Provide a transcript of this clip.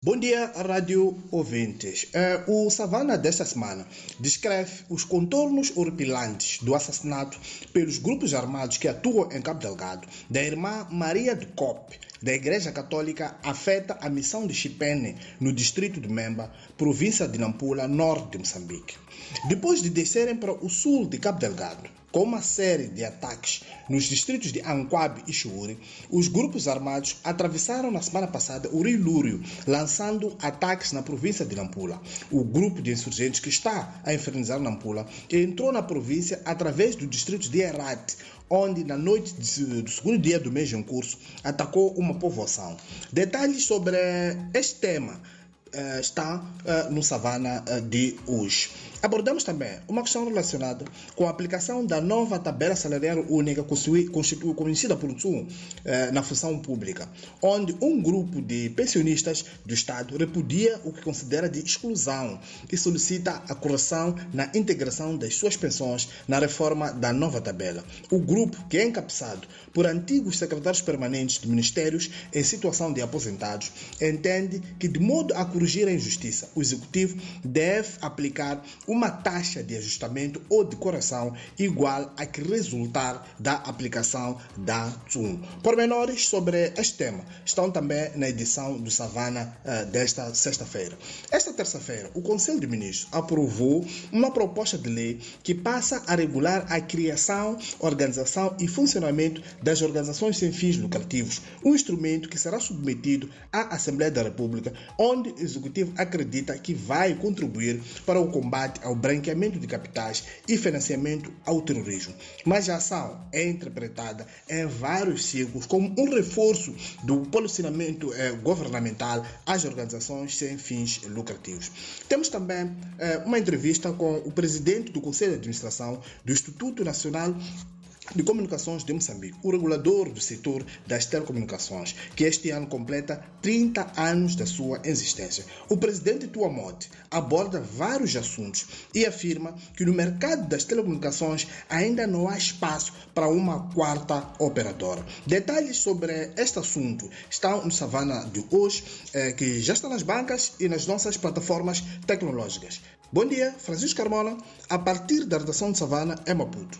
Bom dia, rádio ouvintes. Eh, o Savana desta semana descreve os contornos horripilantes do assassinato pelos grupos armados que atuam em Cabo Delgado da irmã Maria de Cope, da Igreja Católica afeta a missão de Chipene, no distrito de Memba, província de Nampula, norte de Moçambique. Depois de descerem para o sul de Cabo Delgado, com uma série de ataques nos distritos de Anquabe e Chuuri, os grupos armados atravessaram na semana passada o Rio Lúrio, lançando ataques na província de Nampula. O grupo de insurgentes que está a infernizar Nampula entrou na província através do distrito de Herat, onde na noite do segundo dia do mês em curso atacou uma povoação. Detalhes sobre este tema uh, está uh, no Savana uh, de hoje. Abordamos também uma questão relacionada com a aplicação da nova tabela salarial única conhecida por um na função pública, onde um grupo de pensionistas do Estado repudia o que considera de exclusão e solicita a correção na integração das suas pensões na reforma da nova tabela. O grupo, que é encabeçado por antigos secretários permanentes de ministérios em situação de aposentados, entende que, de modo a corrigir a injustiça, o Executivo deve aplicar uma taxa de ajustamento ou de correção igual a que resultar da aplicação da TSUM. Pormenores sobre este tema estão também na edição do Savana uh, desta sexta-feira. Esta terça-feira, o Conselho de Ministros aprovou uma proposta de lei que passa a regular a criação, organização e funcionamento das organizações sem fins lucrativos, um instrumento que será submetido à Assembleia da República, onde Executivo acredita que vai contribuir para o combate ao branqueamento de capitais e financiamento ao terrorismo. Mas a ação é interpretada em vários ciclos como um reforço do posicionamento eh, governamental às organizações sem fins lucrativos. Temos também eh, uma entrevista com o presidente do Conselho de Administração do Instituto Nacional de Comunicações de Moçambique, o regulador do setor das telecomunicações, que este ano completa 30 anos da sua existência. O presidente Tuamote aborda vários assuntos e afirma que no mercado das telecomunicações ainda não há espaço para uma quarta operadora. Detalhes sobre este assunto estão no Savana de hoje, eh, que já está nas bancas e nas nossas plataformas tecnológicas. Bom dia, Francisco Carmona, a partir da redação de Savana, é Maputo.